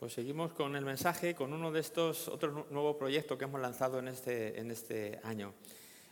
Pues seguimos con el mensaje, con uno de estos otros nuevos proyectos que hemos lanzado en este, en este año.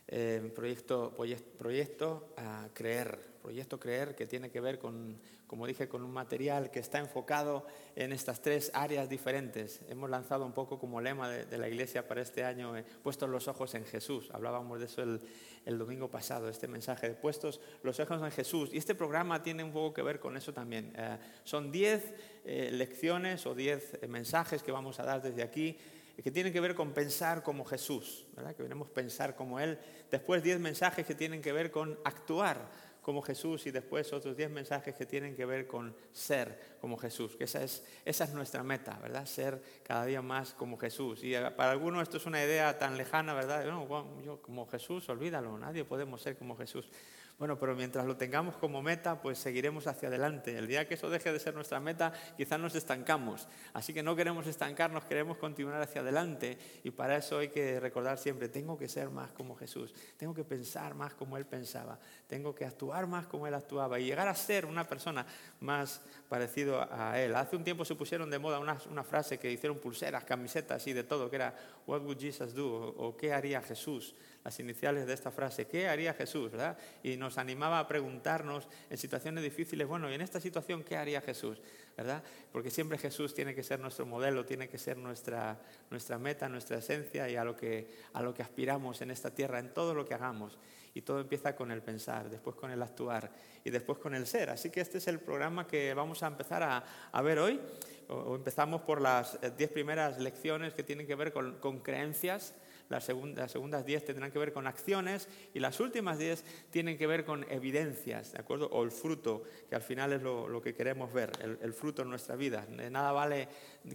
Eh, proyecto, proyecto creer, proyecto creer que tiene que ver con, como dije, con un material que está enfocado en estas tres áreas diferentes. Hemos lanzado un poco como lema de, la iglesia para este año, eh, puestos los ojos en Jesús. Hablábamos de eso el, el, domingo pasado, este mensaje de puestos los ojos en Jesús. Y este programa tiene un poco que ver con eso también. Eh, son diez eh, lecciones o diez mensajes que vamos a dar desde aquí que tienen que ver con pensar como Jesús, ¿verdad? que queremos pensar como Él. Después diez mensajes que tienen que ver con actuar como Jesús y después otros diez mensajes que tienen que ver con ser como Jesús, que esa es, esa es nuestra meta, ¿verdad? Ser cada día más como Jesús. Y para algunos esto es una idea tan lejana, ¿verdad? No, yo como Jesús, olvídalo, nadie podemos ser como Jesús. Bueno, pero mientras lo tengamos como meta, pues seguiremos hacia adelante. El día que eso deje de ser nuestra meta, quizás nos estancamos. Así que no queremos estancarnos, queremos continuar hacia adelante. Y para eso hay que recordar siempre, tengo que ser más como Jesús, tengo que pensar más como Él pensaba, tengo que actuar más como Él actuaba y llegar a ser una persona más parecido a Él. Hace un tiempo se pusieron de moda una, una frase que hicieron pulseras, camisetas y de todo, que era, What would Jesus do? o ¿qué haría Jesús? Las iniciales de esta frase, ¿qué haría Jesús? ¿verdad? Y nos animaba a preguntarnos en situaciones difíciles, bueno, ¿y en esta situación qué haría Jesús? ¿verdad? Porque siempre Jesús tiene que ser nuestro modelo, tiene que ser nuestra, nuestra meta, nuestra esencia y a lo, que, a lo que aspiramos en esta tierra, en todo lo que hagamos. Y todo empieza con el pensar, después con el actuar y después con el ser. Así que este es el programa que vamos a empezar a, a ver hoy. O, empezamos por las eh, diez primeras lecciones que tienen que ver con, con creencias las, segundas diez tendrán que ver con acciones y las últimas diez tienen que ver con evidencias, ¿de acuerdo? O el fruto, que al final es lo, que queremos ver, el, fruto en nuestra vida. Nada vale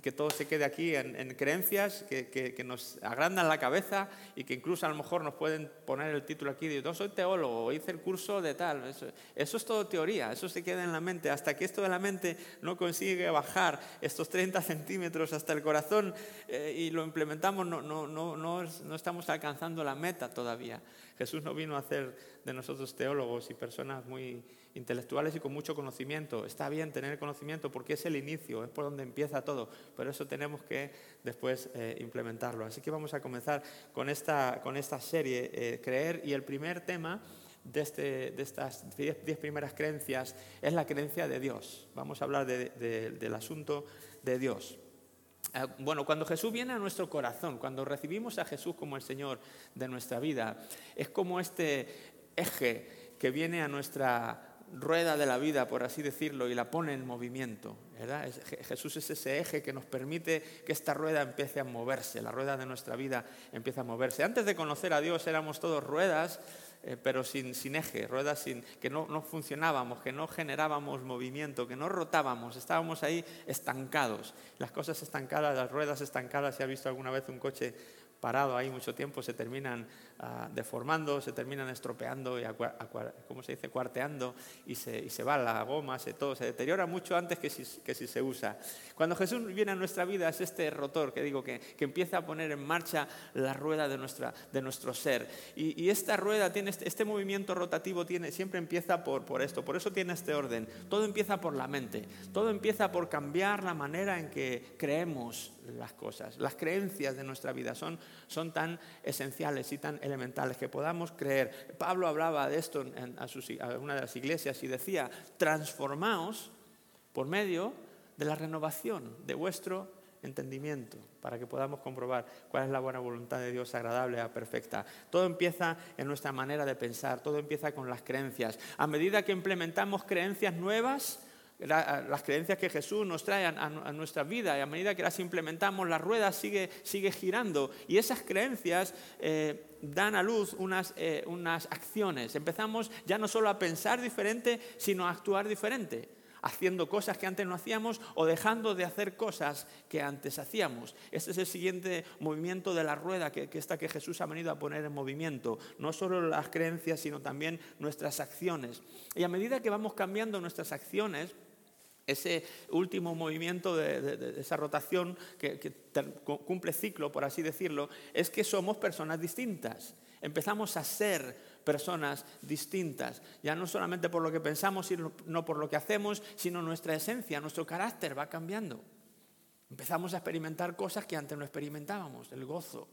que todo se quede aquí en, creencias que, nos agrandan la cabeza y que incluso a lo mejor nos pueden poner el título aquí de yo soy teólogo, hice el curso de tal. Eso, eso es todo teoría, eso se queda en la mente. Hasta que esto de la mente no consigue bajar estos 30 centímetros hasta el corazón eh, y lo implementamos, no, no, no, no no estamos alcanzando la meta todavía. Jesús no vino a hacer de nosotros teólogos y personas muy intelectuales y con mucho conocimiento. Está bien tener conocimiento porque es el inicio, es por donde empieza todo, pero eso tenemos que después eh, implementarlo. Así que vamos a comenzar con esta, con esta serie, eh, Creer, y el primer tema de, este, de estas diez, primeras creencias es la creencia de Dios. Vamos a hablar del asunto de Dios. Ah, bueno, cuando Jesús viene a nuestro corazón, cuando recibimos a Jesús como el Señor de nuestra vida, es como este eje que viene a nuestra rueda de la vida, por así decirlo, y la pone en movimiento. Jesús es ese eje que nos permite que esta rueda empiece a moverse, la rueda de nuestra vida empieza a moverse. Antes de conocer a Dios éramos todos ruedas eh, pero sin, eje, ruedas sin, que no, no funcionábamos, que no generábamos movimiento, que no rotábamos, estábamos ahí estancados. Las cosas estancadas, las ruedas estancadas, si ha visto alguna vez un coche parado ahí mucho tiempo, se terminan ah, deformando, se terminan estropeando, y ¿cómo se dice? cuarteando, y se, y se va la goma, se, todo se deteriora mucho antes que si, que si se usa. Cuando Jesús viene a nuestra vida es este rotor que digo que, que empieza a poner en marcha la rueda de, nuestra, de nuestro ser. Y, y esta rueda tiene este, este, movimiento rotativo, tiene, siempre empieza por, por esto, por eso tiene este orden. Todo empieza por la mente, todo empieza por cambiar la manera en que creemos las cosas. Las creencias de nuestra vida son, son tan esenciales y tan elementales que podamos creer. Pablo hablaba de esto en, a, una de las iglesias y decía, transformaos por medio de la renovación de vuestro entendimiento, para que podamos comprobar cuál es la buena voluntad de Dios agradable y perfecta. Todo empieza en nuestra manera de pensar, todo empieza con las creencias. A medida que implementamos creencias nuevas, las creencias que Jesús nos trae a, nuestra vida y a medida que las implementamos, la rueda sigue, sigue girando y esas creencias eh, dan a luz unas, eh, unas acciones. Empezamos ya no solo a pensar diferente, sino a actuar diferente haciendo cosas que antes no hacíamos o dejando de hacer cosas que antes hacíamos. Este es el siguiente movimiento de la rueda que, que que Jesús ha venido a poner en movimiento. No solo las creencias, sino también nuestras acciones. Y a medida que vamos cambiando nuestras acciones, ese último movimiento de, esa rotación que, cumple ciclo, por así decirlo, es que somos personas distintas. Empezamos a ser personas distintas, ya no solamente por lo que pensamos, sino por lo que hacemos, sino nuestra esencia, nuestro carácter va cambiando. Empezamos a experimentar cosas que antes no experimentábamos, el gozo,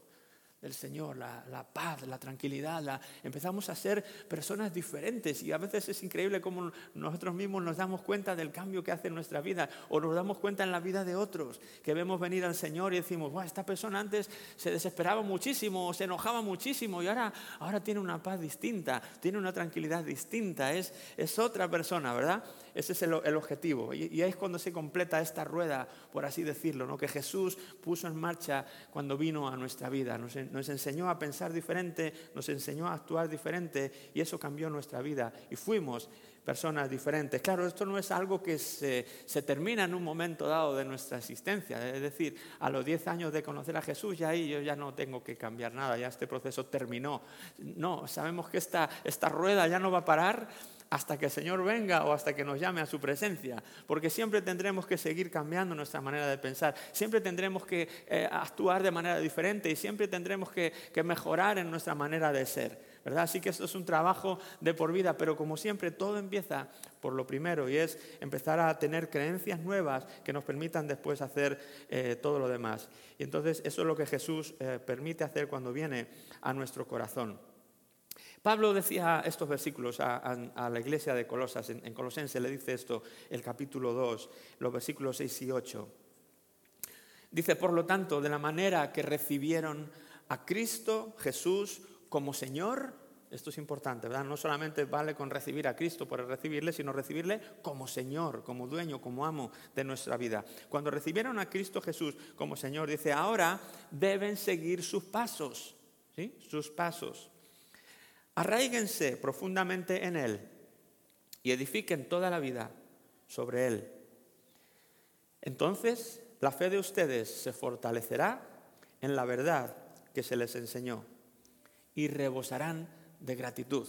del Señor, la, paz, la tranquilidad. empezamos a ser personas diferentes y a veces es increíble cómo nosotros mismos nos damos cuenta del cambio que hace en nuestra vida o nos damos cuenta en la vida de otros, que vemos venir al Señor y decimos, esta persona antes se desesperaba muchísimo o se enojaba muchísimo y ahora, ahora tiene una paz distinta, tiene una tranquilidad distinta, es, es otra persona, ¿verdad? Ese es el, objetivo. Y, es cuando se completa esta rueda, por así decirlo, ¿no? que Jesús puso en marcha cuando vino a nuestra vida. Nos, enseñó a pensar diferente, nos enseñó a actuar diferente y eso cambió nuestra vida. Y fuimos personas diferentes. Claro, esto no es algo que se, termina en un momento dado de nuestra existencia. Es decir, a los 10 años de conocer a Jesús, ya ahí yo ya no tengo que cambiar nada, ya este proceso terminó. No, sabemos que esta rueda ya no va a parar hasta que el Señor venga o hasta que nos llame a su presencia, porque siempre tendremos que seguir cambiando nuestra manera de pensar, siempre tendremos que eh, actuar de manera diferente y siempre tendremos que, mejorar en nuestra manera de ser. ¿verdad? Así que esto es un trabajo de por vida, pero como siempre todo empieza por lo primero y es empezar a tener creencias nuevas que nos permitan después hacer eh, todo lo demás. Y entonces eso es lo que Jesús eh, permite hacer cuando viene a nuestro corazón. Pablo decía estos versículos a, la iglesia de Colosas, en, en Colosense le dice esto, el capítulo 2, los versículos 6 y 8. Dice, por lo tanto, de la manera que recibieron a Cristo Jesús como Señor, esto es importante, ¿verdad? No solamente vale con recibir a Cristo por recibirle, sino recibirle como Señor, como dueño, como amo de nuestra vida. Cuando recibieron a Cristo Jesús como Señor, dice, ahora deben seguir sus pasos, ¿sí? Sus pasos. Arraíguense profundamente en Él y edifiquen toda la vida sobre Él. Entonces la fe de ustedes se fortalecerá en la verdad que se les enseñó y rebosarán de gratitud.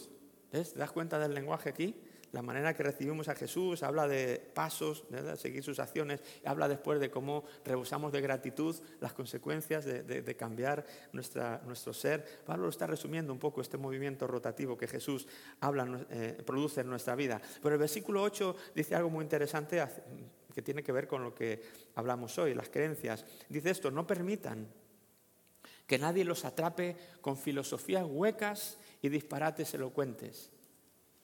¿Te das cuenta del lenguaje aquí? La manera que recibimos a Jesús, habla de pasos, de seguir sus acciones, habla después de cómo rebosamos de gratitud las consecuencias de, cambiar nuestra, nuestro ser. Pablo está resumiendo un poco este movimiento rotativo que Jesús habla, eh, produce en nuestra vida. Pero el versículo 8 dice algo muy interesante que tiene que ver con lo que hablamos hoy, las creencias. Dice esto, no permitan que nadie los atrape con filosofías huecas y disparates elocuentes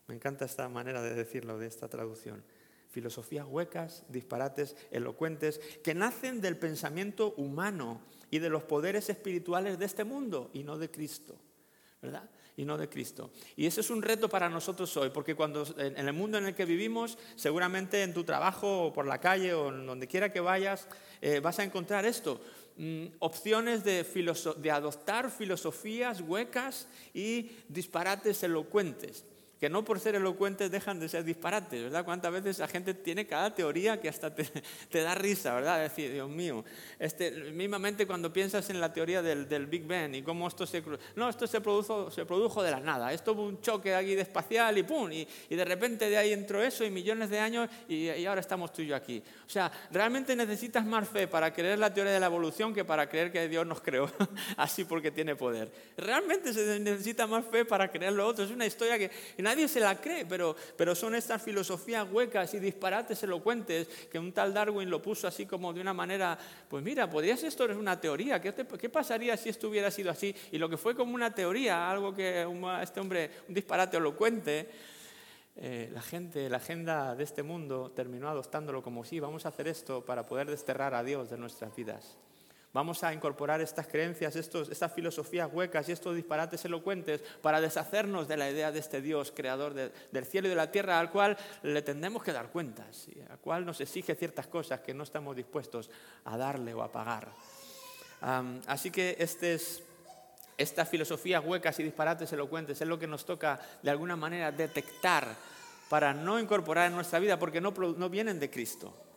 me encanta esta manera de decirlo, de esta traducción. Filosofías huecas, disparates, elocuentes, que nacen del pensamiento humano y de los poderes espirituales de este mundo y no de Cristo. ¿verdad? Y no de Cristo. Y ese es un reto para nosotros hoy, porque cuando en el mundo en el que vivimos, seguramente en tu trabajo o por la calle o en donde quiera que vayas, eh, vas a encontrar esto. Mm, opciones de, de adoptar filosofías huecas y disparates elocuentes que no por ser elocuentes dejan de ser disparates, ¿verdad? ¿Cuántas veces la gente tiene cada teoría que hasta te, da risa, ¿verdad? Decir, Dios mío, este, mismamente cuando piensas en la teoría del, Big Bang y cómo esto se... No, esto se produjo, se produjo de la nada, esto fue un choque aquí de espacial y ¡pum! Y, de repente de ahí entró eso y millones de años y, y ahora estamos tú y yo aquí. O sea, realmente necesitas más fe para creer la teoría de la evolución que para creer que Dios nos creó así porque tiene poder. Realmente se necesita más fe para creer lo otro. Es una historia que nadie se la cree, pero, pero son estas filosofías huecas y disparates elocuentes que un tal Darwin lo puso así como de una manera, pues mira, podría ser esto es una teoría, ¿Qué, ¿qué, pasaría si esto hubiera sido así? Y lo que fue como una teoría, algo que este hombre, un disparate elocuente, eh, la gente, la agenda de este mundo terminó adoptándolo como sí, vamos a hacer esto para poder desterrar a Dios de nuestras vidas. Vamos a incorporar estas creencias, estas filosofías huecas y estos disparates elocuentes para deshacernos de la idea de este Dios creador del cielo y de la tierra al cual le tendremos que dar cuentas y al cual nos exige ciertas cosas que no estamos dispuestos a darle o a pagar. así que este es, estas filosofías huecas y disparates elocuentes es lo que nos toca de alguna manera detectar para no incorporar en nuestra vida porque no vienen de Cristo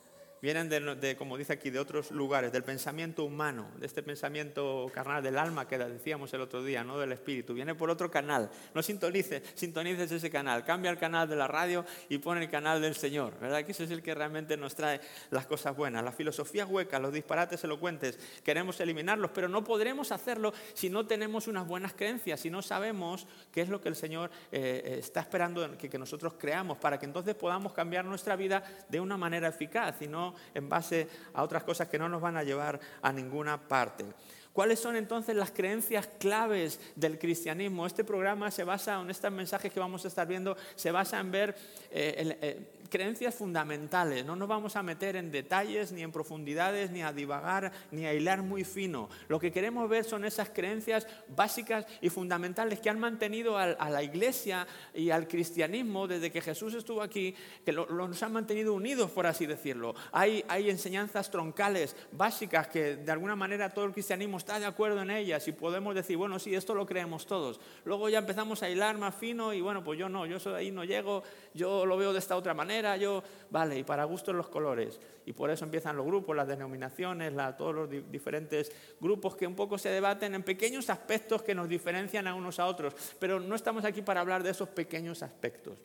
vienen de, como dice aquí, de otros lugares, del pensamiento humano, de este pensamiento carnal del alma que decíamos el otro día, no del espíritu. Viene por otro canal. No sintonices, sintonices ese canal. Cambia el canal de la radio y pone el canal del Señor. ¿Verdad? Que ese es el que realmente nos trae las cosas buenas. La filosofía hueca, los disparates elocuentes, queremos eliminarlos, pero no podremos hacerlo si no tenemos unas buenas creencias, si no sabemos qué es lo que el Señor eh, eh, está esperando que, que nosotros creamos, para que entonces podamos cambiar nuestra vida de una manera eficaz y no en base a otras cosas que no nos van a llevar a ninguna parte. ¿Cuáles son entonces las creencias claves del cristianismo? Este programa se basa, en estos mensajes que vamos a estar viendo, se basa en ver eh, eh, creencias fundamentales. No nos vamos a meter en detalles, ni en profundidades, ni a divagar, ni a hilar muy fino. Lo que queremos ver son esas creencias básicas y fundamentales que han mantenido a, la iglesia y al cristianismo desde que Jesús estuvo aquí, que los han mantenido unidos, por así decirlo. Hay, hay enseñanzas troncales, básicas, que de alguna manera todo el cristianismo está de acuerdo en ellas y podemos decir, bueno, sí, esto lo creemos todos. Luego ya empezamos a hilar más fino y bueno, pues yo no, yo ahí no llego, yo lo veo de esta otra manera yo, vale, y para gustos los colores. Y por eso empiezan los grupos, las denominaciones, todos los diferentes grupos que un poco se debaten en pequeños aspectos que nos diferencian a unos a otros. Pero no estamos aquí para hablar de esos pequeños aspectos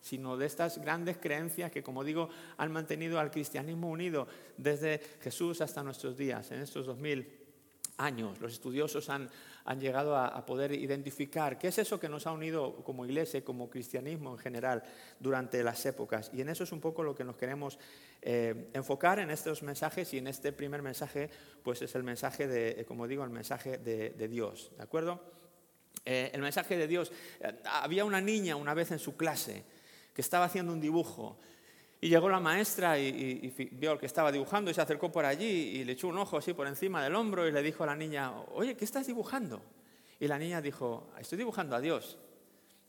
sino de estas grandes creencias que, como digo, han mantenido al cristianismo unido desde Jesús hasta nuestros días, en estos dos mil años. Los estudiosos han, han llegado a, poder identificar qué es eso que nos ha unido como iglesia, como cristianismo en general durante las épocas. Y en eso es un poco lo que nos queremos eh, enfocar en estos mensajes y en este primer mensaje, pues es el mensaje de, como digo, el mensaje de, Dios, ¿de acuerdo? Eh, el mensaje de Dios. Eh, había una niña una vez en su clase que estaba haciendo un dibujo y llegó la maestra y, vio que estaba dibujando y se acercó por allí y le echó un ojo así por encima del hombro y le dijo a la niña, oye, ¿qué estás dibujando? Y la niña dijo, estoy dibujando a Dios.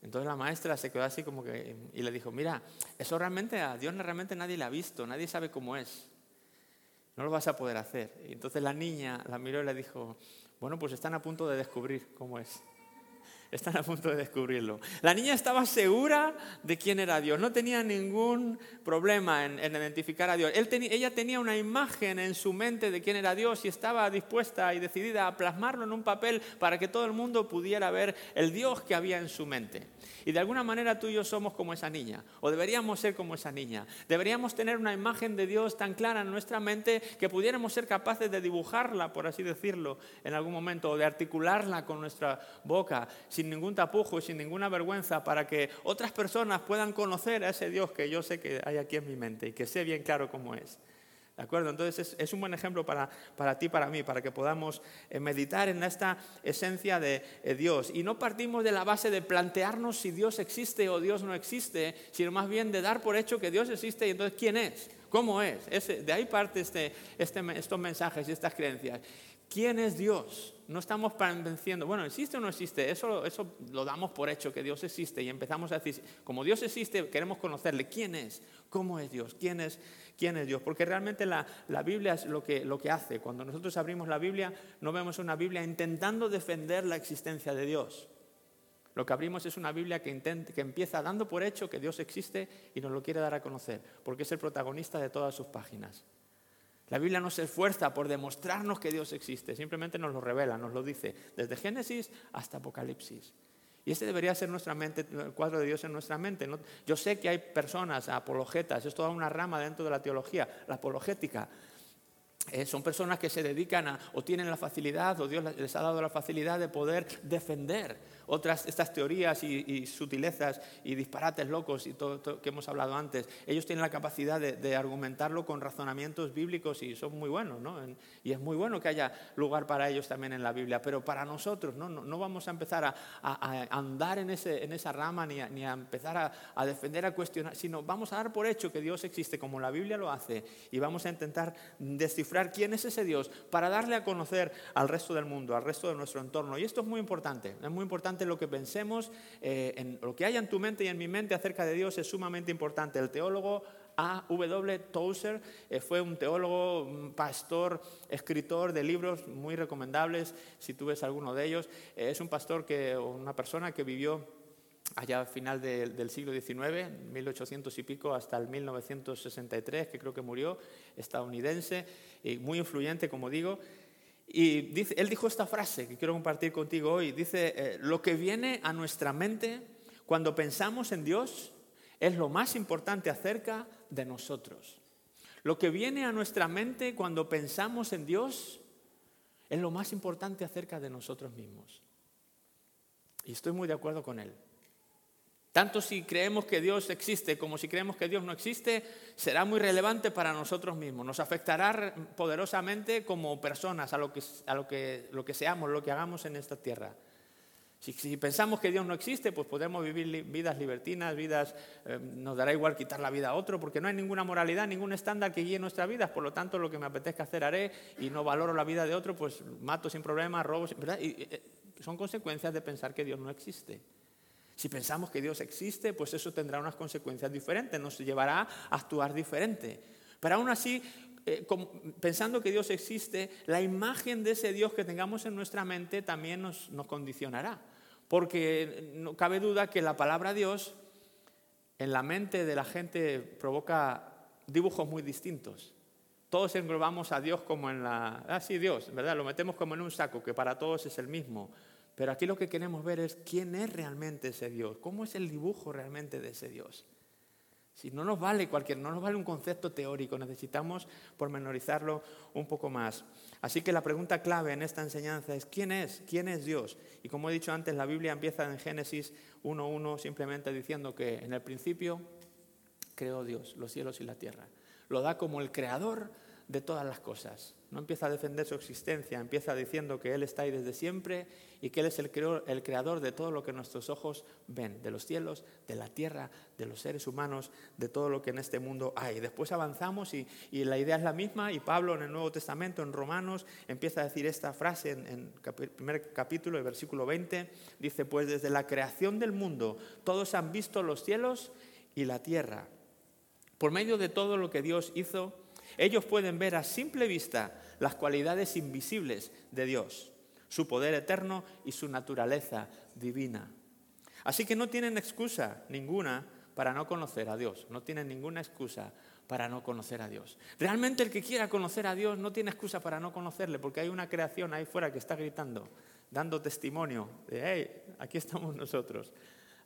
Entonces la maestra se quedó así como que y le dijo, mira, eso realmente a Dios realmente nadie le ha visto, nadie sabe cómo es. No lo vas a poder hacer. Y entonces la niña la miró y le dijo, bueno, pues están a punto de descubrir cómo es. Están a punto de descubrirlo. La niña estaba segura de quién era Dios, no tenía ningún problema en, identificar a Dios. ella tenía una imagen en su mente de quién era Dios y estaba dispuesta y decidida a plasmarlo en un papel para que todo el mundo pudiera ver el Dios que había en su mente. Y de alguna manera tú y yo somos como esa niña, o deberíamos ser como esa niña. Deberíamos tener una imagen de Dios tan clara en nuestra mente que pudiéramos ser capaces de dibujarla, por así decirlo, en algún momento, o de articularla con nuestra boca, sin ningún tapujo sin ninguna vergüenza, para que otras personas puedan conocer a ese Dios que yo sé que hay aquí en mi mente y que sé bien claro cómo es. ¿De acuerdo? Entonces es, un buen ejemplo para, para ti, para mí, para que podamos eh, meditar en esta esencia de eh, Dios. Y no partimos de la base de plantearnos si Dios existe o Dios no existe, sino más bien de dar por hecho que Dios existe y entonces ¿quién es? ¿Cómo es? de ahí parte este, este, estos mensajes y estas creencias. ¿Quién es Dios? No estamos convenciendo, bueno, ¿existe o no existe? Eso, eso lo damos por hecho, que Dios existe, y empezamos a decir, como Dios existe, queremos conocerle. ¿Quién es? ¿Cómo es Dios? ¿Quién es, quién es Dios? Porque realmente la, Biblia es lo que, lo que hace. Cuando nosotros abrimos la Biblia, no vemos una Biblia intentando defender la existencia de Dios. Lo que abrimos es una Biblia que, que empieza dando por hecho que Dios existe y nos lo quiere dar a conocer, porque es el protagonista de todas sus páginas. La Biblia no se esfuerza por demostrarnos que Dios existe, simplemente nos lo revela, nos lo dice, desde Génesis hasta Apocalipsis. Y este debería ser nuestra mente, el cuadro de Dios en nuestra mente. Yo sé que hay personas, apologetas, es toda una rama dentro de la teología, la apologética, eh, son personas que se dedican a, o tienen la facilidad, o Dios les ha dado la facilidad de poder defender otras estas teorías y, sutilezas y disparates locos y todo, que hemos hablado antes. Ellos tienen la capacidad de, argumentarlo con razonamientos bíblicos y son muy buenos, ¿no? y es muy bueno que haya lugar para ellos también en la Biblia, pero para nosotros no, no, vamos a empezar a, andar en, ese, en, esa rama ni, ni a, empezar a, defender, a cuestionar, sino vamos a dar por hecho que Dios existe como la Biblia lo hace y vamos a intentar descifrar quién es ese Dios para darle a conocer al resto del mundo, al resto de nuestro entorno. Y esto es muy importante, es muy importante lo que pensemos, eh, en lo que haya en tu mente y en mi mente acerca de Dios es sumamente importante. El teólogo A. W. Tozer eh, fue un teólogo, pastor, escritor de libros muy recomendables, si tú ves alguno de ellos. Eh, es un pastor que, una persona que vivió allá al final del siglo XIX, 1800 y pico, hasta el 1963, que creo que murió, estadounidense, y muy influyente, como digo. Y él dijo esta frase que quiero compartir contigo hoy. Dice, eh, lo que viene a nuestra mente cuando pensamos en Dios es lo más importante acerca de nosotros. Lo que viene a nuestra mente cuando pensamos en Dios es lo más importante acerca de nosotros mismos. Y estoy muy de acuerdo con él. Tanto si creemos que Dios existe como si creemos que Dios no existe, será muy relevante para nosotros mismos. Nos afectará poderosamente como personas a lo que, a lo que, lo que seamos, lo que hagamos en esta tierra. Si, pensamos que Dios no existe, pues podemos vivir vidas libertinas, vidas, eh, nos dará igual quitar la vida a otro, porque no hay ninguna moralidad, ningún estándar que guíe nuestras vidas. Por lo tanto, lo que me apetezca hacer haré y no valoro la vida de otro, pues mato sin problemas, robo, ¿verdad? Y, eh, son consecuencias de pensar que Dios no existe. Si pensamos que Dios existe, pues eso tendrá unas consecuencias diferentes, nos llevará a actuar diferente. Pero aún así, eh, pensando que Dios existe, la imagen de ese Dios que tengamos en nuestra mente también nos, condicionará. Porque no cabe duda que la palabra Dios en la mente de la gente provoca dibujos muy distintos. Todos englobamos a Dios como en la... Ah, sí, Dios, ¿verdad? Lo metemos como en un saco, que para todos es el mismo. Pero aquí lo que queremos ver es quién es realmente ese Dios, cómo es el dibujo realmente de ese Dios. Si no nos vale cualquier, no nos vale un concepto teórico, necesitamos pormenorizarlo un poco más. Así que la pregunta clave en esta enseñanza es ¿quién es? ¿Quién es Dios? Y como he dicho antes, la Biblia empieza en Génesis 1.1 simplemente diciendo que en el principio creó Dios los cielos y la tierra. Lo da como el creador de todas las cosas. No empieza a defender su existencia, empieza diciendo que Él está ahí desde siempre y que Él es el creador, de todo lo que nuestros ojos ven, de los cielos, de la tierra, de los seres humanos, de todo lo que en este mundo hay. Después avanzamos y, la idea es la misma y Pablo en el Nuevo Testamento, en Romanos, empieza a decir esta frase en, el primer capítulo, el versículo 20, dice, pues desde la creación del mundo todos han visto los cielos y la tierra. Por medio de todo lo que Dios hizo, ellos pueden ver a simple vista las cualidades invisibles de Dios, su poder eterno y su naturaleza divina. Así que no tienen excusa ninguna para no conocer a Dios, no tienen ninguna excusa para no conocer a Dios. Realmente el que quiera conocer a Dios no tiene excusa para no conocerle, porque hay una creación ahí fuera que está gritando, dando testimonio de, hey, aquí estamos nosotros.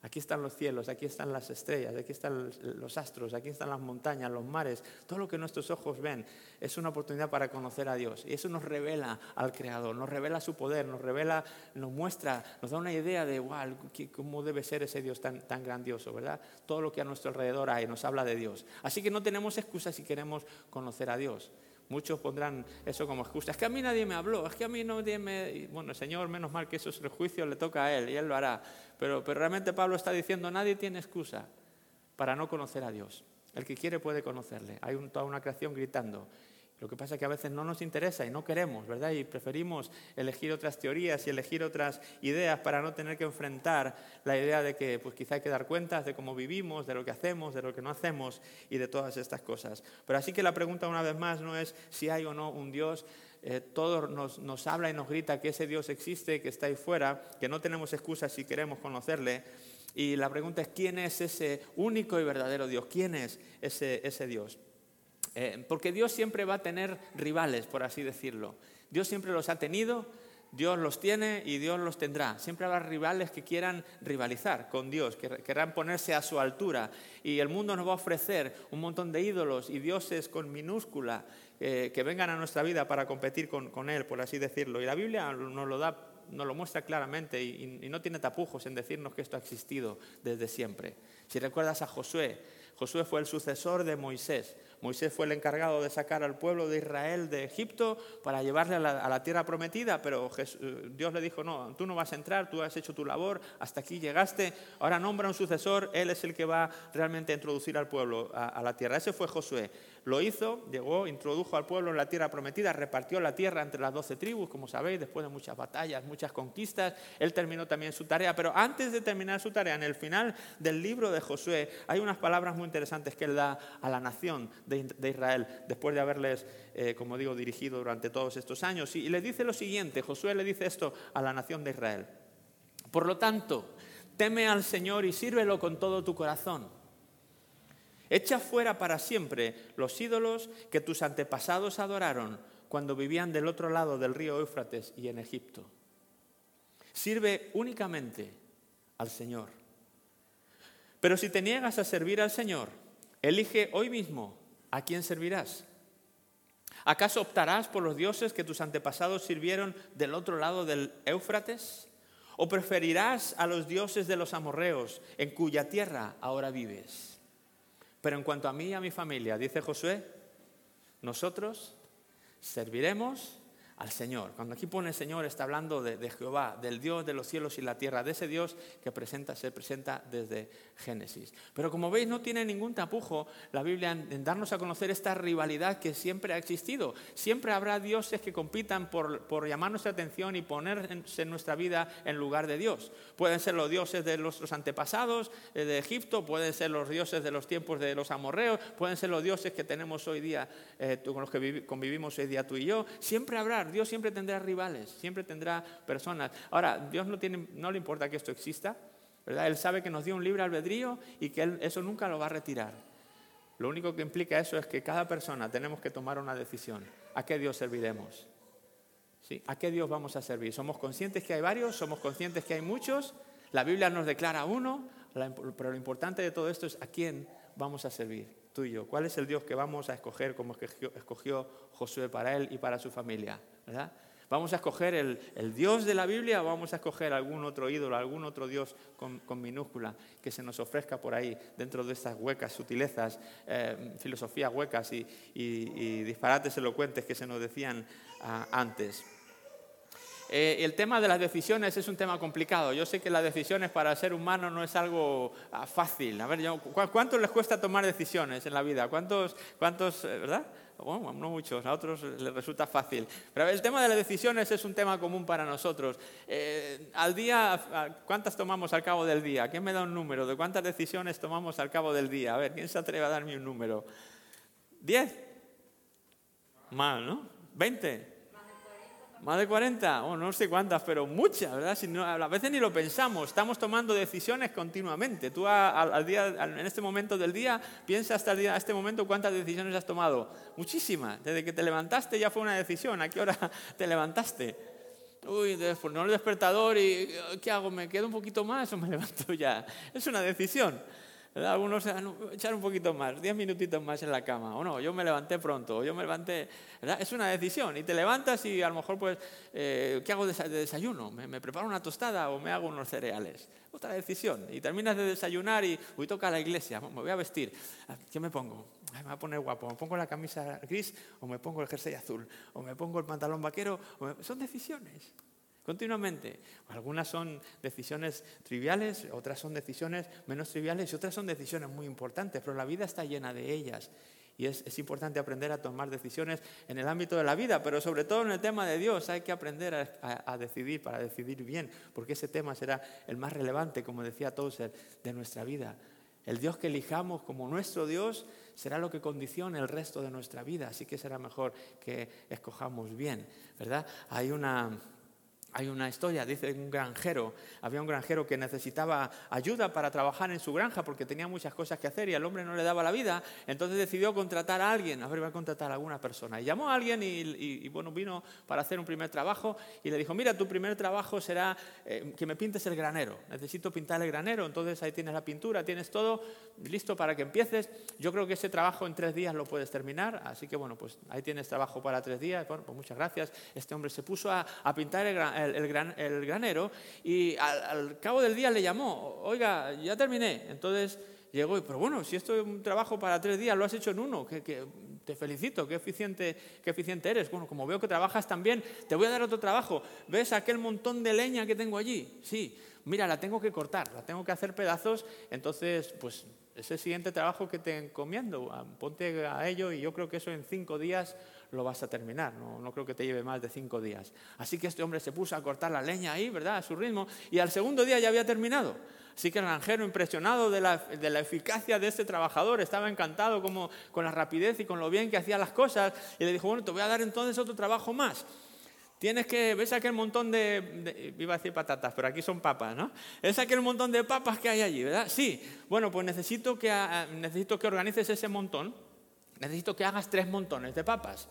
Aquí están los cielos, aquí están las estrellas, aquí están los astros, aquí están las montañas, los mares. Todo lo que nuestros ojos ven es una oportunidad para conocer a Dios. Y eso nos revela al Creador, nos revela su poder, nos revela, nos muestra, nos da una idea de wow, cómo debe ser ese Dios tan, tan grandioso, ¿verdad? Todo lo que a nuestro alrededor hay nos habla de Dios. Así que no tenemos excusa si queremos conocer a Dios. Muchos pondrán eso como excusa. Es que a mí nadie me habló, es que a mí nadie me... Bueno, Señor, menos mal que eso es el juicio, le toca a Él y Él lo hará. Pero, pero realmente Pablo está diciendo, nadie tiene excusa para no conocer a Dios. El que quiere puede conocerle. Hay toda una creación gritando. Lo que pasa es que a veces no nos interesa y no queremos, ¿verdad? Y preferimos elegir otras teorías y elegir otras ideas para no tener que enfrentar la idea de que pues quizá hay que dar cuentas de cómo vivimos, de lo que hacemos, de lo que no hacemos y de todas estas cosas. Pero así que la pregunta una vez más no es si hay o no un Dios, eh, todo nos, habla y nos grita que ese Dios existe, que está ahí fuera, que no tenemos excusas si queremos conocerle. Y la pregunta es, ¿quién es ese único y verdadero Dios? ¿Quién es ese Dios? Eh, porque Dios siempre va a tener rivales, por así decirlo. Dios siempre los ha tenido, Dios los tiene y Dios los tendrá. Siempre habrá rivales que quieran rivalizar con Dios, que querrán ponerse a su altura. Y el mundo nos va a ofrecer un montón de ídolos y dioses con minúscula eh, que vengan a nuestra vida para competir con, Él, por así decirlo. Y la Biblia nos lo da nos lo muestra claramente y, y, no tiene tapujos en decirnos que esto ha existido desde siempre. Si recuerdas a Josué, Josué fue el sucesor de Moisés. Moisés fue el encargado de sacar al pueblo de Israel de Egipto para llevarle a la, tierra prometida, pero Dios le dijo, no, tú no vas a entrar, tú has hecho tu labor, hasta aquí llegaste, ahora nombra un sucesor, él es el que va realmente a introducir al pueblo a la tierra. Ese fue Josué. Lo hizo, llegó, introdujo al pueblo en la tierra prometida, repartió la tierra entre las doce tribus, como sabéis, después de muchas batallas, muchas conquistas. Él terminó también su tarea, pero antes de terminar su tarea, en el final del libro de Josué, hay unas palabras muy interesantes que él da a la nación Israel, después de haberles, eh, como digo, dirigido durante todos estos años. Y, y le dice lo siguiente, Josué le dice esto a la nación de Israel. Por lo tanto, teme al Señor y sírvelo con todo tu corazón Echa fuera para siempre los ídolos que tus antepasados adoraron cuando vivían del otro lado del río Éufrates y en Egipto. Sirve únicamente al Señor. Pero si te niegas a servir al Señor, elige hoy mismo a quién servirás. ¿Acaso optarás por los dioses que tus antepasados sirvieron del otro lado del Éufrates? ¿O preferirás a los dioses de los amorreos, en cuya tierra ahora vives? Pero en cuanto a mí y a mi familia, dice Josué, nosotros serviremos al Señor. Cuando aquí pone Señor está hablando de, Jehová, del Dios de los cielos y la tierra, de ese Dios que presenta, se presenta desde Génesis. Pero como veis no tiene ningún tapujo la Biblia en, darnos a conocer esta rivalidad que siempre ha existido. Siempre habrá dioses que compitan por, por llamar nuestra atención y ponerse en nuestra vida en lugar de Dios. Pueden ser los dioses de nuestros antepasados eh, de Egipto, pueden ser los dioses de los tiempos de los amorreos, pueden ser los dioses que tenemos hoy día, eh, con los que convivimos hoy día tú y yo. Siempre habrá Dios siempre tendrá rivales, siempre tendrá personas. Ahora, Dios no, le importa que esto exista, ¿verdad? Él sabe que nos dio un libre albedrío y que eso nunca lo va a retirar. Lo único que implica eso es que cada persona tenemos que tomar una decisión. ¿A qué Dios serviremos? ¿Sí? ¿A qué Dios vamos a servir? ¿Somos conscientes que hay varios? ¿Somos conscientes que hay muchos? La Biblia nos declara uno, pero lo importante de todo esto es a quién vamos a servir, tú y yo. ¿Cuál es el Dios que vamos a escoger como escogió Josué para él y para su familia? ¿Vamos a escoger el, Dios de la Biblia o vamos a escoger algún otro ídolo, algún otro Dios con, minúscula que se nos ofrezca por ahí dentro de estas huecas sutilezas, eh, filosofías huecas y, disparates elocuentes que se nos decían ah, antes? Eh, el tema de las decisiones es un tema complicado. Yo sé que las decisiones para el ser humano no es algo ah, fácil. A ver, ¿cuánto les cuesta tomar decisiones en la vida? ¿Cuántos, cuántos eh, verdad? Bueno, no muchos, a otros les resulta fácil. Pero el tema de las decisiones es un tema común para nosotros. Eh, al día, ¿cuántas tomamos al cabo del día? ¿Quién me da un número de cuántas decisiones tomamos al cabo del día? A ver, ¿quién se atreve a darme un número? ¿Diez? Mal, ¿no? ¿Veinte? Más de 40, o no sé cuántas, pero muchas, ¿verdad? Si a veces ni lo pensamos, estamos tomando decisiones continuamente. Tú al día, en este momento del día, piensa hasta el día, este momento cuántas decisiones has tomado. Muchísimas. Desde que te levantaste ya fue una decisión. ¿A qué hora te levantaste? Uy, no el despertador y ¿qué hago? ¿Me quedo un poquito más o me levanto ya? Es una decisión. Algunos echar un poquito más, diez minutitos más en la cama, o no, yo me levanté pronto, o yo me levanté, Es una decisión, y te levantas y a lo mejor pues, eh, ¿qué hago de desayuno? ¿Me, preparo una tostada o me hago unos cereales? Otra decisión, y terminas de desayunar y, uy, toca la iglesia, me voy a vestir, ah, ¿qué me pongo? me voy a poner guapo, ¿me pongo la camisa gris o me pongo el jersey azul? ¿O me pongo el pantalón vaquero? Son decisiones continuamente. Algunas son decisiones triviales, otras son decisiones menos triviales y otras son decisiones muy importantes, pero la vida está llena de ellas. Y es, importante aprender a tomar decisiones en el ámbito de la vida, pero sobre todo en el tema de Dios hay que aprender a, decidir para decidir bien, porque ese tema será el más relevante, como decía Tozer, de nuestra vida. El Dios que elijamos como nuestro Dios será lo que condicione el resto de nuestra vida, así que será mejor que escojamos bien, ¿verdad? Hay una, hay una historia, dice un granjero, había un granjero que necesitaba ayuda para trabajar en su granja porque tenía muchas cosas que hacer y al hombre no le daba la vida, entonces decidió contratar a alguien, a ver, va a contratar a alguna persona. Y llamó a alguien y, bueno, vino para hacer un primer trabajo y le dijo, mira, tu primer trabajo será eh, que me pintes el granero, necesito pintar el granero, entonces ahí tienes la pintura, tienes todo listo para que empieces. Yo creo que ese trabajo en tres días lo puedes terminar, así que bueno, pues ahí tienes trabajo para tres días, bueno, pues muchas gracias. Este hombre se puso a, a pintar el granero el, granero y al, cabo del día le llamó, oiga, ya terminé. Entonces llegó y, pero bueno, si esto es un trabajo para tres días, lo has hecho en uno, que, te felicito, qué eficiente, qué eficiente eres. Bueno, como veo que trabajas tan bien, te voy a dar otro trabajo. ¿Ves aquel montón de leña que tengo allí? Sí, mira, la tengo que cortar, la tengo que hacer pedazos, entonces, pues ese siguiente trabajo que te encomiendo, ponte a ello y yo creo que eso en cinco días lo vas a terminar, no, creo que te lleve más de cinco días. Así que este hombre se puso a cortar la leña ahí, ¿verdad? A su ritmo, y al segundo día ya había terminado. Así que el granjero, impresionado de la, eficacia de este trabajador, estaba encantado como, con la rapidez y con lo bien que hacía las cosas, y le dijo, bueno, te voy a dar entonces otro trabajo más. Tienes que, ves aquel montón de, iba a decir patatas, pero aquí son papas, ¿no? Es aquel montón de papas que hay allí, ¿verdad? Sí. Bueno, pues necesito que, necesito que organices ese montón, necesito que hagas tres montones de papas.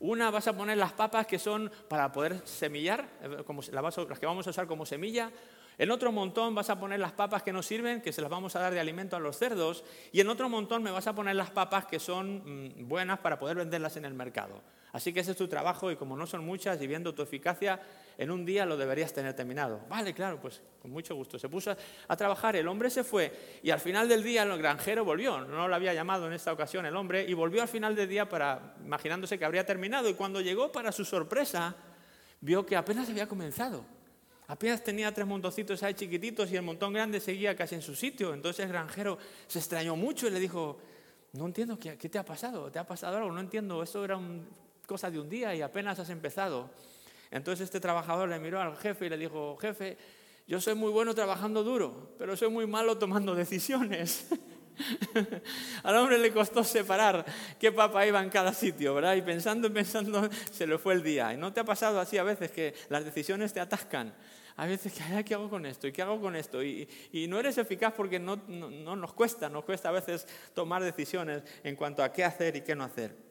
Una vas a poner las papas que son para poder semillar, eh, como las que vamos a usar como semilla. En otro montón vas a poner las papas que nos sirven, que se las vamos a dar de alimento a los cerdos. Y en otro montón me vas a poner las papas que son mm, buenas para poder venderlas en el mercado. Así que ese es tu trabajo y como no son muchas y viendo tu eficacia, en un día lo deberías tener terminado. Vale, claro, pues con mucho gusto. Se puso a, trabajar, el hombre se fue y al final del día el granjero volvió. No lo había llamado en esta ocasión el hombre y volvió al final del día para, imaginándose que habría terminado. Y cuando llegó, para su sorpresa, vio que apenas había comenzado. Apenas tenía tres montoncitos ahí chiquititos y el montón grande seguía casi en su sitio. Entonces el granjero se extrañó mucho y le dijo, no entiendo, ¿qué, te ha pasado? ¿Te ha pasado algo? No entiendo, esto era cosa de un día y apenas has empezado. Entonces este trabajador le miró al jefe y le dijo, jefe, yo soy muy bueno trabajando duro, pero soy muy malo tomando decisiones. Al hombre le costó separar qué papa iba en cada sitio, ¿verdad? Y pensando, pensando, se le fue el día. ¿Y no te ha pasado así a veces que las decisiones te atascan? A veces, ¿qué hago con esto? ¿Y qué hago con esto? Y, no eres eficaz porque no nos cuesta, nos cuesta a veces tomar decisiones en cuanto a qué hacer y qué no hacer.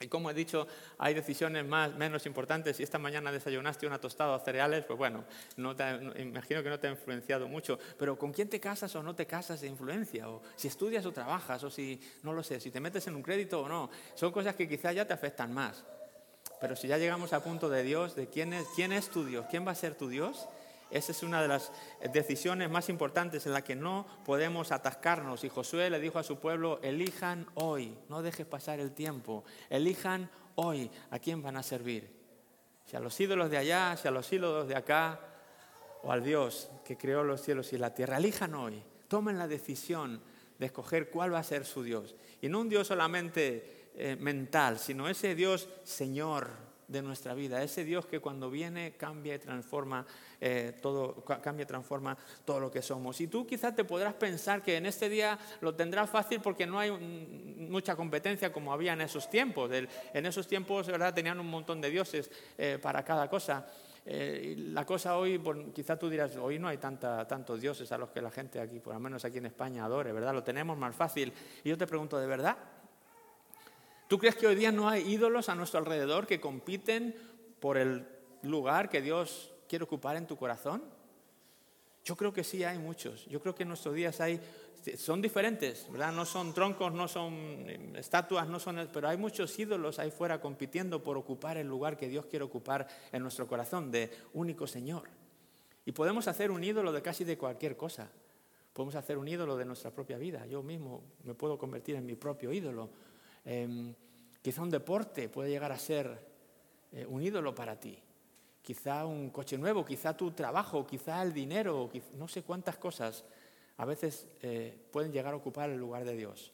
Y como he dicho, hay decisiones más, menos importantes. Si esta mañana desayunaste una tostada o cereales, pues bueno, no imagino que no te ha influenciado mucho. Pero ¿con quién te casas o no te casas influencia? O si estudias o trabajas, o si, no lo sé, si te metes en un crédito o no. Son cosas que quizás ya te afectan más. Pero si ya llegamos a punto de Dios, de quién es, quién es tu Dios, quién va a ser tu Dios, esa es una de las decisiones más importantes en la que no podemos atascarnos. Y Josué le dijo a su pueblo, elijan hoy, no dejes pasar el tiempo, elijan hoy a quién van a servir. Si a los ídolos de allá, si a los ídolos de acá, o al Dios que creó los cielos y la tierra. Elijan hoy, tomen la decisión de escoger cuál va a ser su Dios. Y no un Dios solamente eh, mental, sino ese Dios Señor de nuestra vida, ese Dios que cuando viene cambia y transforma eh, todo, cambia y transforma todo lo que somos. Y tú quizás te podrás pensar que en este día lo tendrás fácil porque no hay mucha competencia como había en esos tiempos. En esos tiempos, ¿verdad? Tenían un montón de dioses eh, para cada cosa. Eh, la cosa hoy, quizás tú dirás, hoy no hay tantos dioses a los que la gente aquí, por lo menos aquí en España, adore, ¿verdad? Lo tenemos más fácil. Y yo te pregunto, ¿de verdad? ¿Tú crees que hoy día no hay ídolos a nuestro alrededor que compiten por el lugar que Dios quiere ocupar en tu corazón? Yo creo que sí hay muchos. Yo creo que en nuestros días hay, son diferentes, ¿verdad? No son troncos, no son estatuas, no son, pero hay muchos ídolos ahí fuera compitiendo por ocupar el lugar que Dios quiere ocupar en nuestro corazón, de único Señor. Y podemos hacer un ídolo de casi de cualquier cosa. Podemos hacer un ídolo de nuestra propia vida. Yo mismo me puedo convertir en mi propio ídolo Em, quizá un deporte puede llegar a ser eh, un ídolo para ti. Quizá un coche nuevo, quizá tu trabajo, quizá el dinero, no sé cuántas cosas a veces eh, pueden llegar a ocupar el lugar de Dios.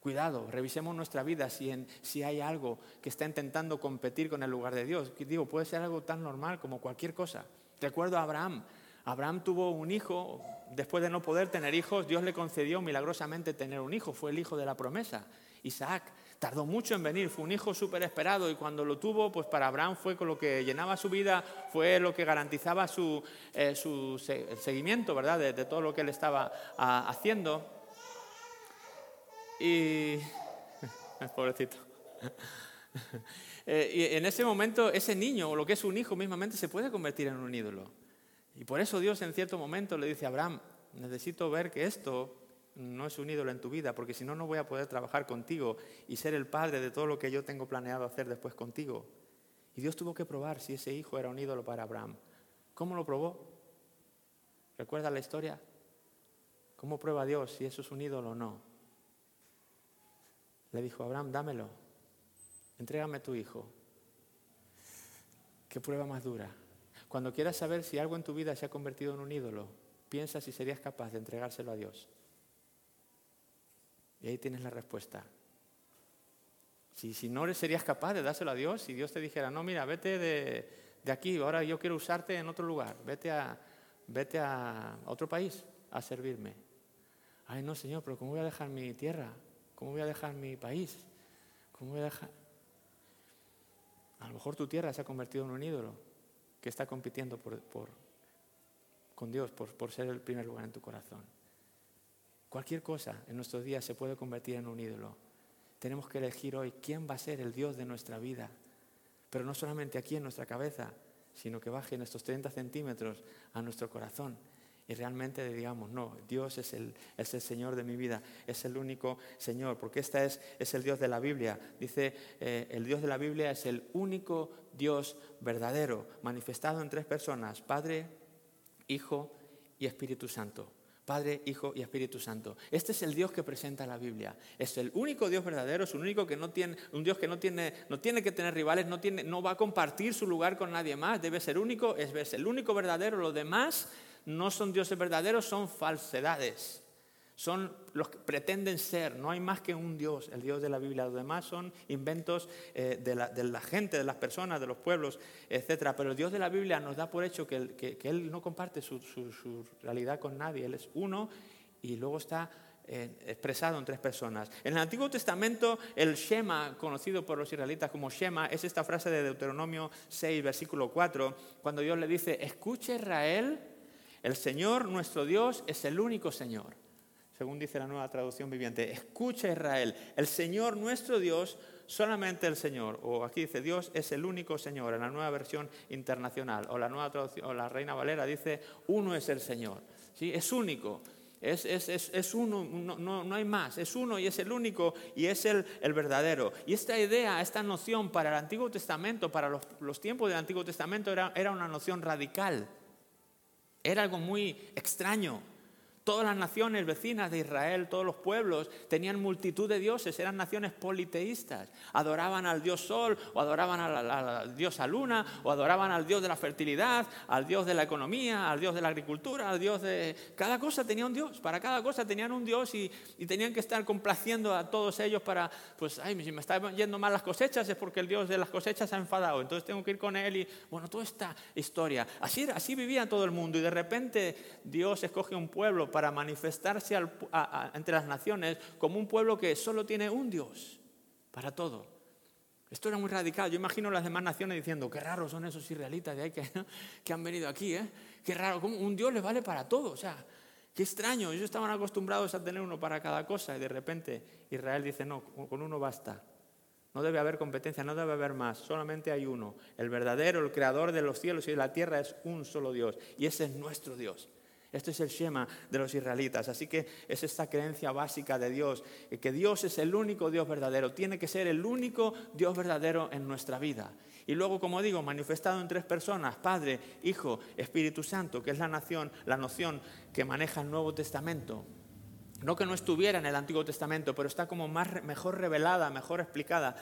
Cuidado, revisemos nuestra vida si, si, hay algo que está intentando competir con el lugar de Dios. Digo, puede ser algo tan normal como cualquier cosa. Recuerdo a Abraham. Abraham tuvo un hijo, después de no poder tener hijos, Dios le concedió milagrosamente tener un hijo, fue el hijo de la promesa, Isaac. Tardó mucho en venir, fue un hijo súper esperado y cuando lo tuvo, pues para Abraham fue con lo que llenaba su vida, fue lo que garantizaba su, eh, seguimiento, ¿verdad? De, todo lo que él estaba ah, haciendo. Y... Pobrecito. Eh, y en ese momento, ese niño, o lo que es un hijo mismamente, se puede convertir en un ídolo. Y por eso Dios en cierto momento le dice a Abraham, necesito ver que esto no es un ídolo en tu vida, porque si no, no voy a poder trabajar contigo y ser el padre de todo lo que yo tengo planeado hacer después contigo. Y Dios tuvo que probar si ese hijo era un ídolo para Abraham. ¿Cómo lo probó? ¿Recuerda la historia? ¿Cómo prueba Dios si eso es un ídolo o no? Le dijo, Abraham, dámelo, entrégame tu hijo. ¿Qué prueba más dura? Cuando quieras saber si algo en tu vida se ha convertido en un ídolo, piensa si serías capaz de entregárselo a Dios. Y ahí tienes la respuesta. Si, si no serías capaz de dárselo a Dios, si Dios te dijera, no, mira, vete de, de aquí, ahora yo quiero usarte en otro lugar, vete a, vete a otro país a servirme. Ay, no, Señor, pero ¿cómo voy a dejar mi tierra? ¿Cómo voy a dejar mi país? ¿Cómo voy a dejar...? A lo mejor tu tierra se ha convertido en un ídolo que está compitiendo por, por, con Dios por, por ser el primer lugar en tu corazón. Cualquier cosa en nuestros días se puede convertir en un ídolo. Tenemos que elegir hoy quién va a ser el Dios de nuestra vida. Pero no solamente aquí en nuestra cabeza, sino que baje en estos 30 centímetros a nuestro corazón y realmente digamos, no, Dios es el, es el Señor de mi vida, es el único Señor, porque este es, es el Dios de la Biblia. Dice, eh, el Dios de la Biblia es el único Dios verdadero, manifestado en tres personas, Padre, Hijo y Espíritu Santo. Padre, Hijo y Espíritu Santo. Este es el Dios que presenta la Biblia. Es el único Dios verdadero, es un único que no tiene, un Dios que no tiene, no tiene que tener rivales, no, tiene, no va a compartir su lugar con nadie más. Debe ser único, es el único verdadero. Lo demás no son dioses verdaderos, son falsedades. Son los que pretenden ser, no hay más que un Dios, el Dios de la Biblia. Los demás son inventos eh, de, la, gente, de las personas, de los pueblos, etc. Pero el Dios de la Biblia nos da por hecho que, Él no comparte su, realidad con nadie. Él es uno y luego está eh, expresado en tres personas. En el Antiguo Testamento, el Shema, conocido por los israelitas como Shema, es esta frase de Deuteronomio 6, versículo 4, cuando Dios le dice, escucha Israel el Señor nuestro Dios es el único Señor. Según dice la nueva traducción viviente, escucha Israel, el Señor nuestro Dios, solamente el Señor. O aquí dice, Dios es el único Señor, en la nueva versión internacional. O la nueva traducción, la Reina Valera dice, uno es el Señor. ¿Sí? Es único. Es, uno, no, hay más, es uno y es el único y es el, verdadero. Y esta idea, esta noción para el Antiguo Testamento, para los, tiempos del Antiguo Testamento, era, era una noción radical. Era algo muy extraño. Todas las naciones vecinas de Israel, todos los pueblos, tenían multitud de dioses, eran naciones politeístas. Adoraban al dios sol, o adoraban a la, diosa luna, o adoraban al dios de la fertilidad, al dios de la economía, al dios de la agricultura, al dios de... Cada cosa tenía un dios, para cada cosa tenían un dios y, tenían que estar complaciendo a todos ellos para, pues, ay, si me están yendo mal las cosechas es porque el dios de las cosechas se ha enfadado, entonces tengo que ir con él y, bueno, toda esta historia. Así, así vivía todo el mundo y de repente Dios escoge un pueblo para manifestarse entre las naciones como un pueblo que solo tiene un Dios para todo. Esto era muy radical. Yo imagino las demás naciones diciendo, qué raros son esos israelitas de ahí que, que han venido aquí, ¿eh? Qué raro, como un Dios les vale para todo. O sea, qué extraño. Ellos estaban acostumbrados a tener uno para cada cosa y de repente Israel dice, no, con uno basta. No debe haber competencia, no debe haber más. Solamente hay uno. El verdadero, el creador de los cielos y de la tierra es un solo Dios. Y ese es nuestro Dios. Este es el Shema de los israelitas. Así que es esta creencia básica de Dios, que Dios es el único Dios verdadero, tiene que ser el único Dios verdadero en nuestra vida. Y luego, como digo, manifestado en tres personas, Padre, Hijo, Espíritu Santo, que es la, nación, la noción que maneja el Nuevo Testamento. No que no estuviera en el Antiguo Testamento, pero está como más, mejor revelada, mejor explicada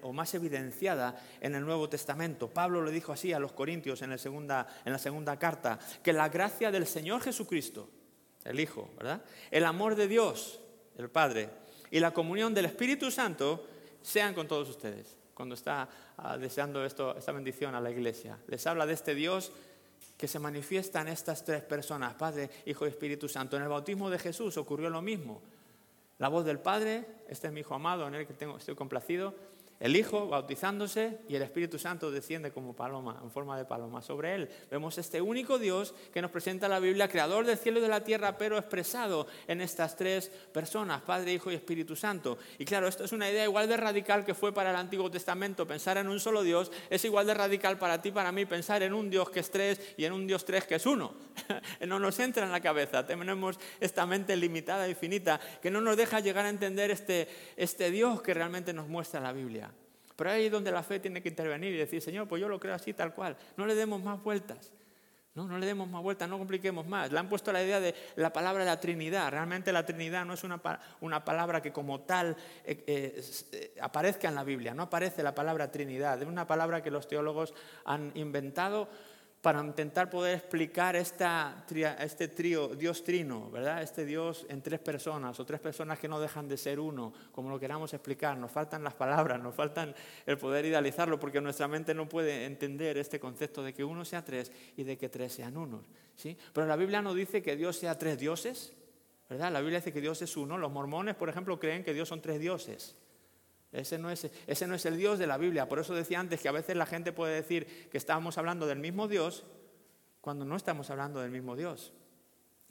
o más evidenciada en el Nuevo Testamento. Pablo le dijo así a los Corintios en, segunda, en la segunda carta, que la gracia del Señor Jesucristo, el Hijo, ¿verdad? El amor de Dios, el Padre, y la comunión del Espíritu Santo sean con todos ustedes. Cuando está ah, deseando esto, esta bendición a la iglesia, les habla de este Dios que se manifiestan estas tres personas, Padre, Hijo y Espíritu Santo. En el bautismo de Jesús ocurrió lo mismo. La voz del Padre, este es mi Hijo amado, en el que tengo, estoy complacido, el Hijo bautizándose y el Espíritu Santo desciende como paloma, en forma de paloma sobre él. Vemos este único Dios que nos presenta la Biblia, creador del cielo y de la tierra, pero expresado en estas tres personas, Padre, Hijo y Espíritu Santo. Y claro, esto es una idea igual de radical que fue para el Antiguo Testamento. Pensar en un solo Dios es igual de radical para ti, para mí, pensar en un Dios que es tres y en un Dios tres que es uno. no nos entra en la cabeza. Tenemos esta mente limitada y finita que no nos deja llegar a entender este, este Dios que realmente nos muestra la Biblia. Pero ahí es donde la fe tiene que intervenir y decir, Señor, pues yo lo creo así tal cual. No le demos más vueltas. No, no le demos más vueltas, no compliquemos más. Le han puesto la idea de la palabra de la Trinidad. Realmente la Trinidad no es una, una palabra que como tal eh, eh, aparezca en la Biblia. No aparece la palabra Trinidad. Es una palabra que los teólogos han inventado para intentar poder explicar esta, este trío, Dios trino, ¿verdad? Este Dios en tres personas o tres personas que no dejan de ser uno, como lo queramos explicar. Nos faltan las palabras, nos faltan el poder idealizarlo, porque nuestra mente no puede entender este concepto de que uno sea tres y de que tres sean unos. ¿sí? Pero la Biblia no dice que Dios sea tres dioses, ¿verdad? La Biblia dice que Dios es uno. Los mormones, por ejemplo, creen que Dios son tres dioses. Ese no, es, ese no es el Dios de la Biblia. Por eso decía antes que a veces la gente puede decir que estábamos hablando del mismo Dios cuando no estamos hablando del mismo Dios.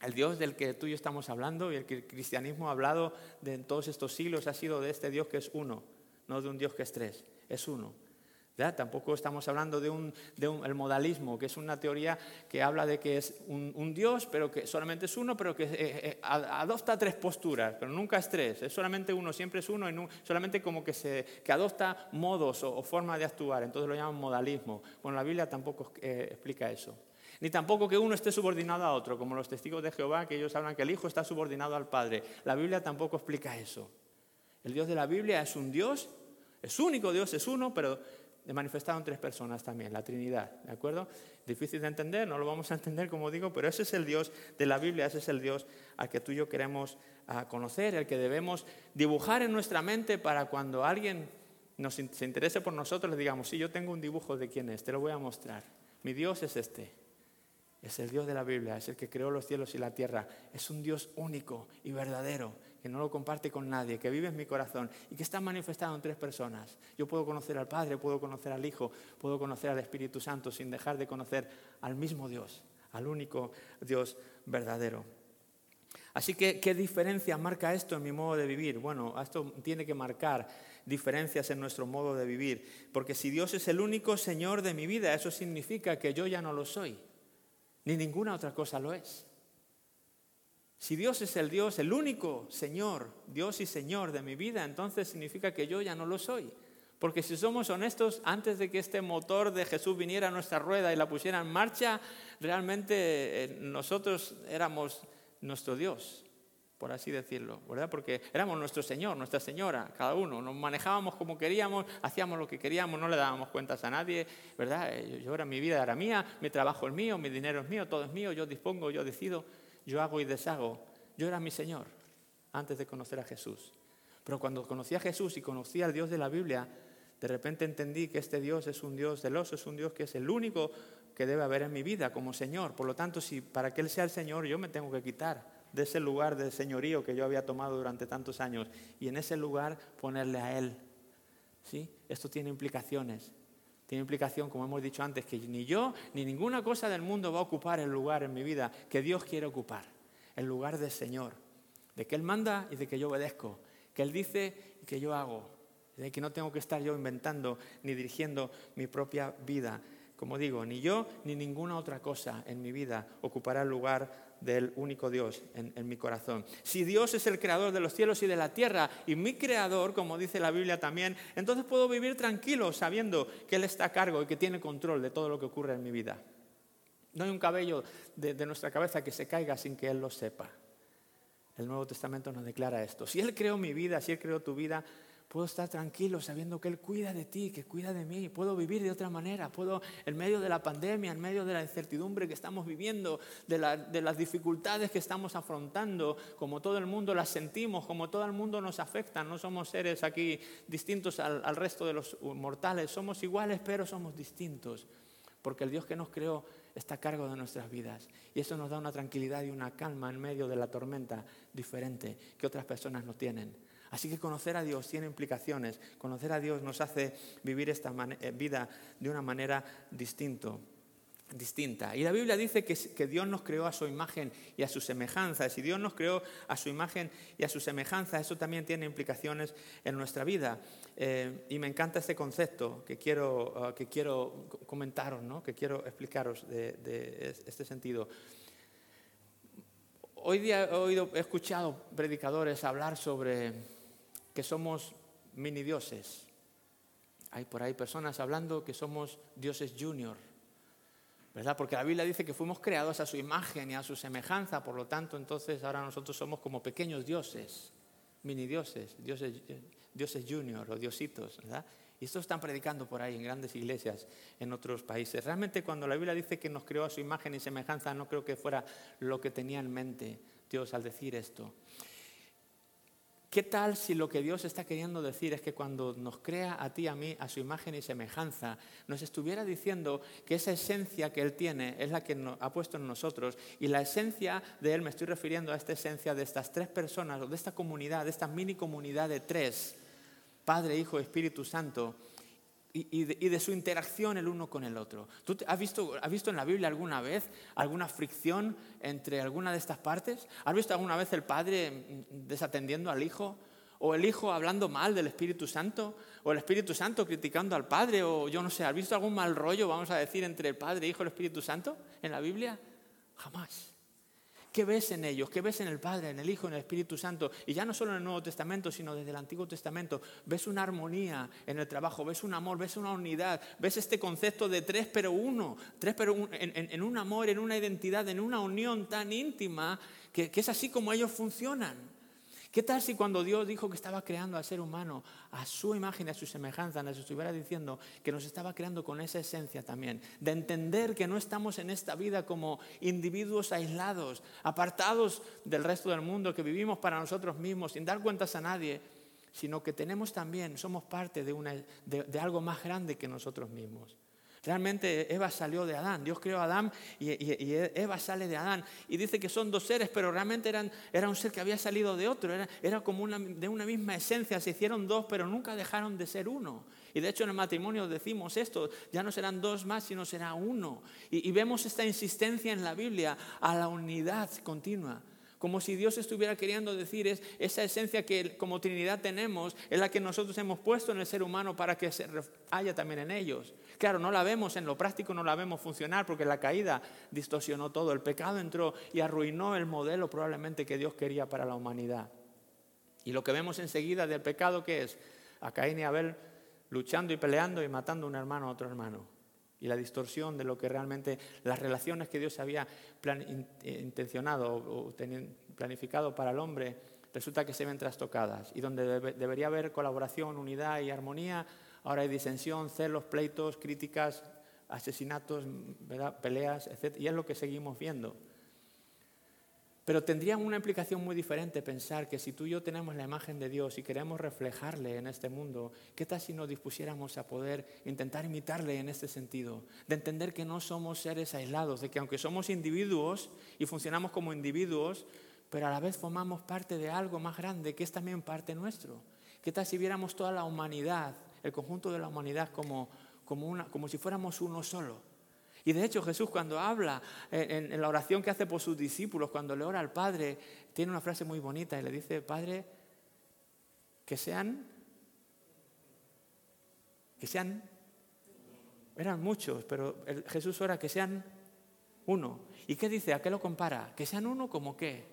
El Dios del que tú y yo estamos hablando y el que el cristianismo ha hablado de en todos estos siglos ha sido de este Dios que es uno, no de un Dios que es tres, es uno. Tampoco estamos hablando de, un, el modalismo, que es una teoría que habla de que es un, Dios, pero que solamente es uno, pero que eh, eh, adopta tres posturas, pero nunca es tres, es solamente uno, siempre es uno, y solamente como que, se, que adopta modos o, o formas de actuar, entonces lo llaman modalismo. Bueno, la Biblia tampoco eh, explica eso. Ni tampoco que uno esté subordinado a otro, como los testigos de Jehová, que ellos hablan que el Hijo está subordinado al Padre. La Biblia tampoco explica eso. El Dios de la Biblia es un Dios, es único Dios, es uno, pero manifestado en tres personas también, la Trinidad, ¿de acuerdo? Difícil de entender, no lo vamos a entender como digo, pero ese es el Dios de la Biblia, ese es el Dios al que tú y yo queremos ah, conocer, el que debemos dibujar en nuestra mente para cuando alguien nos, se interese por nosotros, le digamos, sí, yo tengo un dibujo de quién es, te lo voy a mostrar. Mi Dios es este, es el Dios de la Biblia, es el que creó los cielos y la tierra, es un Dios único y verdadero que no lo comparte con nadie, que vive en mi corazón y que está manifestado en tres personas. Yo puedo conocer al Padre, puedo conocer al Hijo, puedo conocer al Espíritu Santo sin dejar de conocer al mismo Dios, al único Dios verdadero. Así que, ¿qué diferencia marca esto en mi modo de vivir? Bueno, esto tiene que marcar diferencias en nuestro modo de vivir, porque si Dios es el único Señor de mi vida, eso significa que yo ya no lo soy, ni ninguna otra cosa lo es. Si Dios es el Dios, el único Señor, Dios y Señor de mi vida, entonces significa que yo ya no lo soy. Porque si somos honestos, antes de que este motor de Jesús viniera a nuestra rueda y la pusiera en marcha, realmente eh, nosotros éramos nuestro Dios, por así decirlo, ¿verdad? Porque éramos nuestro Señor, nuestra Señora, cada uno. Nos manejábamos como queríamos, hacíamos lo que queríamos, no le dábamos cuentas a nadie, ¿verdad? Eh, yo era mi vida, era mía, mi trabajo es mío, mi dinero es mío, todo es mío, yo dispongo, yo decido yo hago y deshago. Yo era mi Señor antes de conocer a Jesús. Pero cuando conocí a Jesús y conocí al Dios de la Biblia, de repente entendí que este Dios es un Dios celoso, es un Dios que es el único que debe haber en mi vida como Señor. Por lo tanto, si para que Él sea el Señor, yo me tengo que quitar de ese lugar de señorío que yo había tomado durante tantos años y en ese lugar ponerle a Él. ¿Sí? Esto tiene implicaciones. Tiene implicación, como hemos dicho antes, que ni yo ni ninguna cosa del mundo va a ocupar el lugar en mi vida que Dios quiere ocupar, el lugar del Señor, de que Él manda y de que yo obedezco, que Él dice y que yo hago, de que no tengo que estar yo inventando ni dirigiendo mi propia vida. Como digo, ni yo ni ninguna otra cosa en mi vida ocupará el lugar del único Dios en, mi corazón. Si Dios es el creador de los cielos y de la tierra y mi creador, como dice la Biblia también, entonces puedo vivir tranquilo sabiendo que Él está a cargo y que tiene control de todo lo que ocurre en mi vida. No hay un cabello de, de nuestra cabeza que se caiga sin que Él lo sepa. El Nuevo Testamento nos declara esto. Si Él creó mi vida, si Él creó tu vida, Puedo estar tranquilo sabiendo que Él cuida de ti, que cuida de mí. Puedo vivir de otra manera. Puedo, en medio de la pandemia, en medio de la incertidumbre que estamos viviendo, de, las dificultades que estamos afrontando, como todo el mundo las sentimos, como todo el mundo nos afecta. No somos seres aquí distintos al, al resto de los mortales. Somos iguales, pero somos distintos. Porque el Dios que nos creó está a cargo de nuestras vidas. Y eso nos da una tranquilidad y una calma en medio de la tormenta diferente que otras personas no tienen. Así que conocer a Dios tiene implicaciones. Conocer a Dios nos hace vivir esta eh, vida de una manera distinto, distinta. Y la Biblia dice que, Dios nos creó a su imagen y a su semejanza. Si Dios nos creó a su imagen y a su semejanza, eso también tiene implicaciones en nuestra vida. Eh, y me encanta este concepto que quiero, uh, que quiero comentaros, ¿no? que quiero explicaros de este sentido. Hoy día he, oído, he escuchado predicadores hablar sobre que somos mini dioses. Hay por ahí personas hablando que somos dioses junior, ¿verdad? Porque la Biblia dice que fuimos creados a su imagen y a su semejanza, por lo tanto, entonces ahora nosotros somos como pequeños dioses, mini dioses, dioses, dioses junior o diositos, ¿verdad? Y esto están predicando por ahí en grandes iglesias en otros países. Realmente cuando la Biblia dice que nos creó a su imagen y semejanza, no creo que fuera lo que tenía en mente Dios al decir esto. ¿Qué tal si lo que Dios está queriendo decir es que cuando nos crea a ti a mí a su imagen y semejanza, nos estuviera diciendo que esa esencia que Él tiene es la que ha puesto en nosotros y la esencia de Él, me estoy refiriendo a esta esencia de estas tres personas o de esta comunidad, de esta mini comunidad de tres, Padre, Hijo, Espíritu Santo, y, de, su interacción el uno con el otro. ¿Tú has visto, has visto en la Biblia alguna vez alguna fricción entre alguna de estas partes? ¿Has visto alguna vez el padre desatendiendo al hijo? o el Hijo hablando mal del Espíritu Santo, o el Espíritu Santo criticando al Padre, o yo no sé, ¿has visto algún mal rollo, vamos a decir, entre el Padre, Hijo y el Espíritu Santo en la Biblia? Jamás. ¿Qué ves en ellos? ¿Qué ves en el Padre, en el Hijo, en el Espíritu Santo? Y ya no solo en el Nuevo Testamento, sino desde el Antiguo Testamento. Ves una armonía en el trabajo, ves un amor, ves una unidad, ves este concepto de tres pero uno, tres pero en, un amor, en una identidad, en una unión tan íntima que es así como ellos funcionan. ¿Qué tal si cuando Dios dijo que estaba creando al ser humano a su imagen a su semejanza, nos estuviera diciendo que nos estaba creando con esa esencia también, de entender que no estamos en esta vida como individuos aislados, apartados del resto del mundo, que vivimos para nosotros mismos, sin dar cuentas a nadie, sino que tenemos también, somos parte de, de algo más grande que nosotros mismos. Realmente Eva salió de Adán. Dios creó a Adán y, Eva sale de Adán. Y dice que son dos seres, pero realmente eran, era un ser que había salido de otro. Era, era como de una misma esencia. Se hicieron dos, pero nunca dejaron de ser uno. Y de hecho en el matrimonio decimos esto. Ya no serán dos más, sino será uno. y vemos esta insistencia en la Biblia a la unidad continua como si Dios estuviera queriendo decir es esa esencia que como Trinidad tenemos, es la que nosotros hemos puesto en el ser humano para que se haya también en ellos. Claro, no la vemos en lo práctico, no la vemos funcionar porque la caída distorsionó todo, el pecado entró y arruinó el modelo probablemente que Dios quería para la humanidad. Y lo que vemos enseguida del pecado que es a Caín y Abel luchando y peleando y matando un hermano a otro hermano y la distorsión de lo que realmente las relaciones que Dios había intencionado o planificado para el hombre resulta que se ven trastocadas y donde debería haber colaboración, unidad y armonía, ahora hay disensión, celos, pleitos, críticas, asesinatos, peleas, etc. Y es lo que seguimos viendo. Pero tendría una implicación muy diferente pensar que si tú y yo tenemos la imagen de Dios y queremos reflejarle en este mundo, ¿qué tal si nos dispusiéramos a poder intentar imitarle en este sentido? De entender que no somos seres aislados, de que aunque somos individuos y funcionamos como individuos, pero a la vez formamos parte de algo más grande que es también parte nuestro. ¿Qué tal si viéramos toda la humanidad, el conjunto de la humanidad como, como, una, como si fuéramos uno solo? Y de hecho Jesús cuando habla en, la oración que hace por sus discípulos, cuando le ora al Padre, tiene una frase muy bonita y le dice, Padre, que sean, que sean, eran muchos, pero Jesús ora que sean uno. ¿Y qué dice? ¿A qué lo compara? Que sean uno como qué?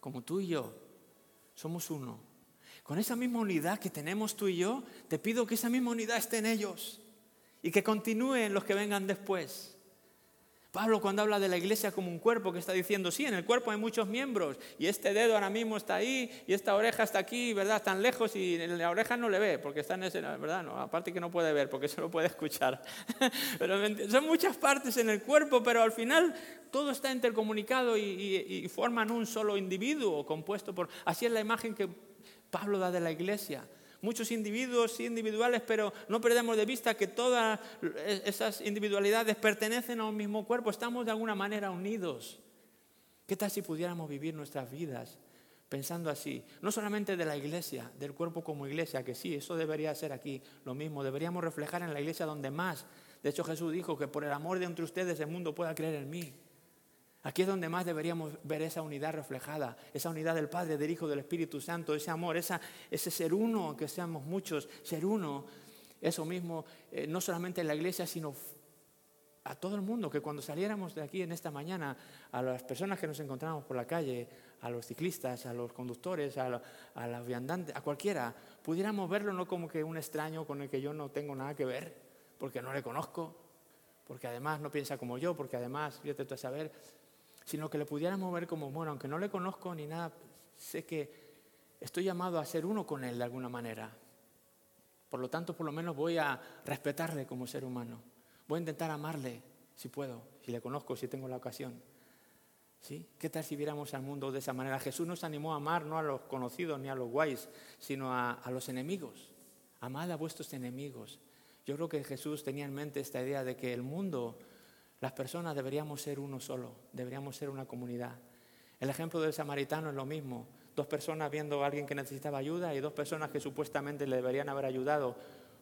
Como tú y yo. Somos uno. Con esa misma unidad que tenemos tú y yo, te pido que esa misma unidad esté en ellos y que continúen los que vengan después. Pablo cuando habla de la iglesia como un cuerpo que está diciendo, sí, en el cuerpo hay muchos miembros y este dedo ahora mismo está ahí y esta oreja está aquí, ¿verdad? Tan lejos y la oreja no le ve porque está en ese, ¿verdad? No, aparte que no puede ver porque solo puede escuchar. pero son muchas partes en el cuerpo, pero al final todo está intercomunicado y forman un solo individuo compuesto por... Así es la imagen que Pablo da de la iglesia muchos individuos individuales, pero no perdemos de vista que todas esas individualidades pertenecen a un mismo cuerpo, estamos de alguna manera unidos. ¿Qué tal si pudiéramos vivir nuestras vidas pensando así? No solamente de la iglesia, del cuerpo como iglesia, que sí, eso debería ser aquí lo mismo, deberíamos reflejar en la iglesia donde más. De hecho Jesús dijo que por el amor de entre ustedes el mundo pueda creer en mí. Aquí es donde más deberíamos ver esa unidad reflejada, esa unidad del Padre, del Hijo, del Espíritu Santo, ese amor, ese ser uno, aunque seamos muchos, ser uno. Eso mismo, eh, no solamente en la iglesia, sino a todo el mundo, que cuando saliéramos de aquí en esta mañana, a las personas que nos encontramos por la calle, a los ciclistas, a los conductores, a, a los viandantes, a cualquiera, pudiéramos verlo no como que un extraño con el que yo no tengo nada que ver, porque no le conozco, porque además no piensa como yo, porque además, yo te a saber, sino que le pudiéramos ver como, bueno, aunque no le conozco ni nada, sé que estoy llamado a ser uno con él de alguna manera. Por lo tanto, por lo menos voy a respetarle como ser humano. Voy a intentar amarle si puedo, si le conozco, si tengo la ocasión. ¿Sí? ¿Qué tal si viéramos al mundo de esa manera? Jesús nos animó a amar no a los conocidos ni a los guays, sino a, a los enemigos. Amad a vuestros enemigos. Yo creo que Jesús tenía en mente esta idea de que el mundo las personas deberíamos ser uno solo, deberíamos ser una comunidad. El ejemplo del samaritano es lo mismo. Dos personas viendo a alguien que necesitaba ayuda y dos personas que supuestamente le deberían haber ayudado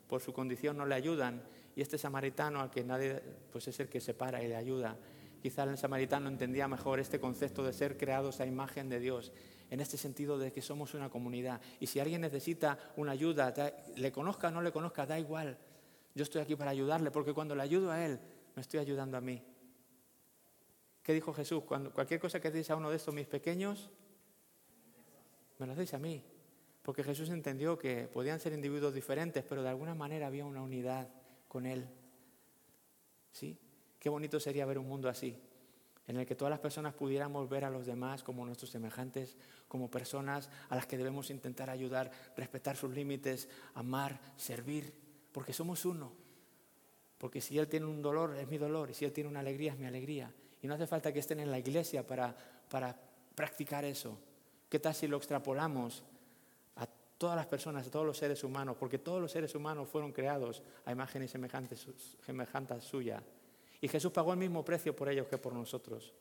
por su condición no le ayudan. Y este samaritano al que nadie, pues es el que se para y le ayuda. Quizá el samaritano entendía mejor este concepto de ser creados a imagen de Dios. en este sentido de que somos una comunidad. Y si alguien necesita una ayuda, le conozca o no le conozca, da igual. Yo estoy aquí para ayudarle, porque cuando le ayudo a él, me estoy ayudando a mí. ¿Qué dijo Jesús? Cuando cualquier cosa que deis a uno de estos mis pequeños, me lo hacéis a mí. Porque Jesús entendió que podían ser individuos diferentes, pero de alguna manera había una unidad con Él. ¿Sí? Qué bonito sería ver un mundo así, en el que todas las personas pudiéramos ver a los demás como nuestros semejantes, como personas a las que debemos intentar ayudar, respetar sus límites, amar, servir, porque somos uno. Porque si Él tiene un dolor, es mi dolor, y si Él tiene una alegría, es mi alegría. Y no hace falta que estén en la iglesia para, para practicar eso. ¿Qué tal si lo extrapolamos a todas las personas, a todos los seres humanos? Porque todos los seres humanos fueron creados a imagen y semejanza suya. Y Jesús pagó el mismo precio por ellos que por nosotros.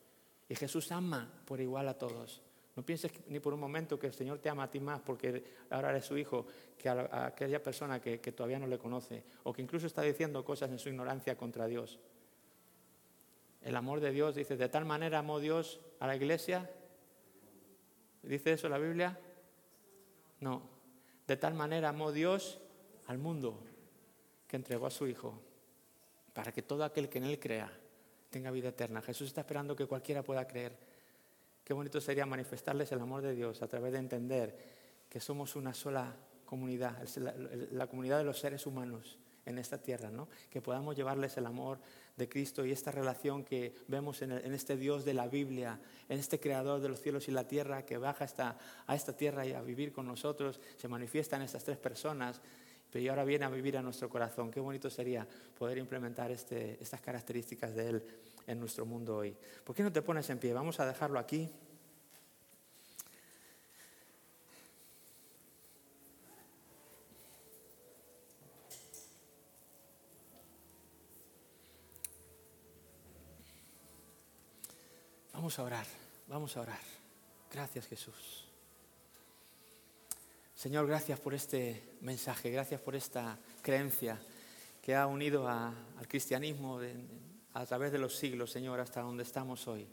Y Jesús ama por igual a todos. No pienses ni por un momento que el Señor te ama a ti más porque ahora eres su hijo que a, aquella persona que, que todavía no le conoce o que incluso está diciendo cosas en su ignorancia contra Dios. El amor de Dios dice, de tal manera amó Dios a la iglesia. ¿Dice eso la Biblia? No. De tal manera amó Dios al mundo que entregó a su Hijo para que todo aquel que en Él crea tenga vida eterna. Jesús está esperando que cualquiera pueda creer. Qué bonito sería manifestarles el amor de Dios a través de entender que somos una sola comunidad, la, comunidad de los seres humanos en esta tierra, ¿no? que podamos llevarles el amor de Cristo y esta relación que vemos en, este Dios de la Biblia, en este Creador de los cielos y la tierra que baja a esta tierra y a vivir con nosotros, se manifiesta en estas tres personas pero ahora viene a vivir a nuestro corazón. Qué bonito sería poder implementar este, estas características de Él en nuestro mundo hoy. ¿Por qué no te pones en pie? Vamos a dejarlo aquí. Vamos a orar, vamos a orar. Gracias Jesús. Señor, gracias por este mensaje, gracias por esta creencia que ha unido al cristianismo a través de los siglos, Señor, hasta donde estamos hoy.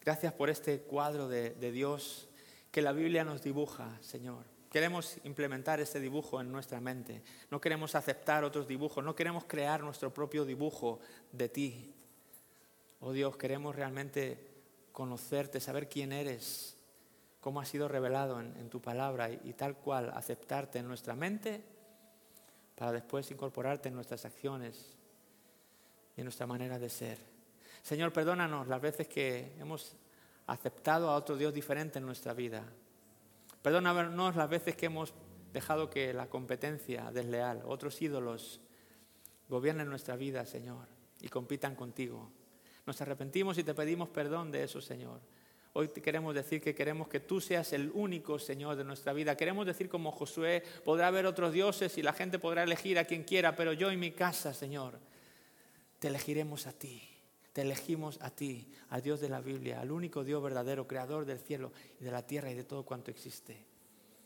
Gracias por este cuadro de, Dios que la Biblia nos dibuja, Señor. Queremos implementar este dibujo en nuestra mente. No queremos aceptar otros dibujos, no queremos crear nuestro propio dibujo de ti. Oh Dios, queremos realmente conocerte, saber quién eres, cómo ha sido revelado en, tu palabra y, tal cual aceptarte en nuestra mente para después incorporarte en nuestras acciones y en nuestra manera de ser. Señor, perdónanos las veces que hemos aceptado a otro Dios diferente en nuestra vida. Perdónanos las veces que hemos dejado que la competencia desleal, otros ídolos, gobiernen nuestra vida, Señor, y compitan contigo. Nos arrepentimos y te pedimos perdón de eso, Señor. Hoy te queremos decir que queremos que tú seas el único Señor de nuestra vida. Queremos decir como Josué, podrá haber otros dioses y la gente podrá elegir a quien quiera, pero yo y mi casa, Señor, te elegiremos a ti. Te elegimos a ti, al Dios de la Biblia, al único Dios verdadero, creador del cielo y de la tierra y de todo cuanto existe.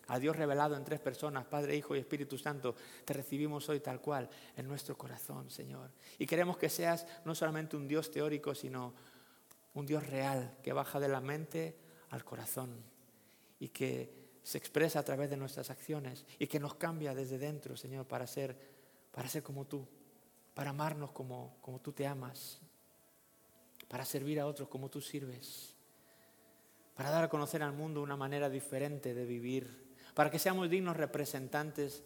A Dios revelado en tres personas, Padre, Hijo y Espíritu Santo, te recibimos hoy tal cual en nuestro corazón, Señor. Y queremos que seas no solamente un Dios teórico, sino un Dios real que baja de la mente al corazón y que se expresa a través de nuestras acciones y que nos cambia desde dentro, Señor, para ser, para ser como tú, para amarnos como, como tú te amas, para servir a otros como tú sirves, para dar a conocer al mundo una manera diferente de vivir, para que seamos dignos representantes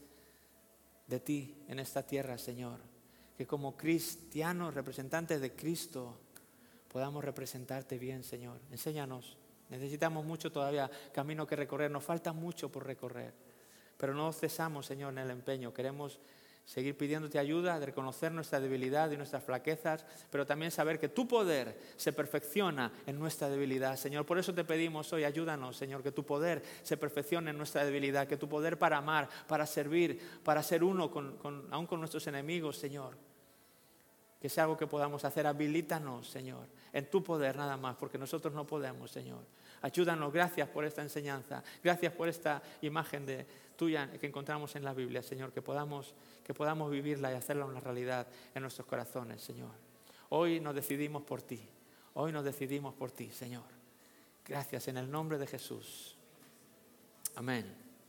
de ti en esta tierra, Señor, que como cristianos, representantes de Cristo, podamos representarte bien, Señor. Enséñanos. Necesitamos mucho todavía camino que recorrer. Nos falta mucho por recorrer. Pero no cesamos, Señor, en el empeño. Queremos seguir pidiéndote ayuda, de reconocer nuestra debilidad y nuestras flaquezas, pero también saber que tu poder se perfecciona en nuestra debilidad. Señor, por eso te pedimos hoy, ayúdanos, Señor, que tu poder se perfeccione en nuestra debilidad, que tu poder para amar, para servir, para ser uno con, aún con nuestros enemigos, Señor que sea algo que podamos hacer. Habilítanos, Señor, en tu poder nada más, porque nosotros no podemos, Señor. Ayúdanos, gracias por esta enseñanza, gracias por esta imagen de tuya que encontramos en la Biblia, Señor, que podamos, que podamos vivirla y hacerla una realidad en nuestros corazones, Señor. Hoy nos decidimos por ti, hoy nos decidimos por ti, Señor. Gracias en el nombre de Jesús. Amén.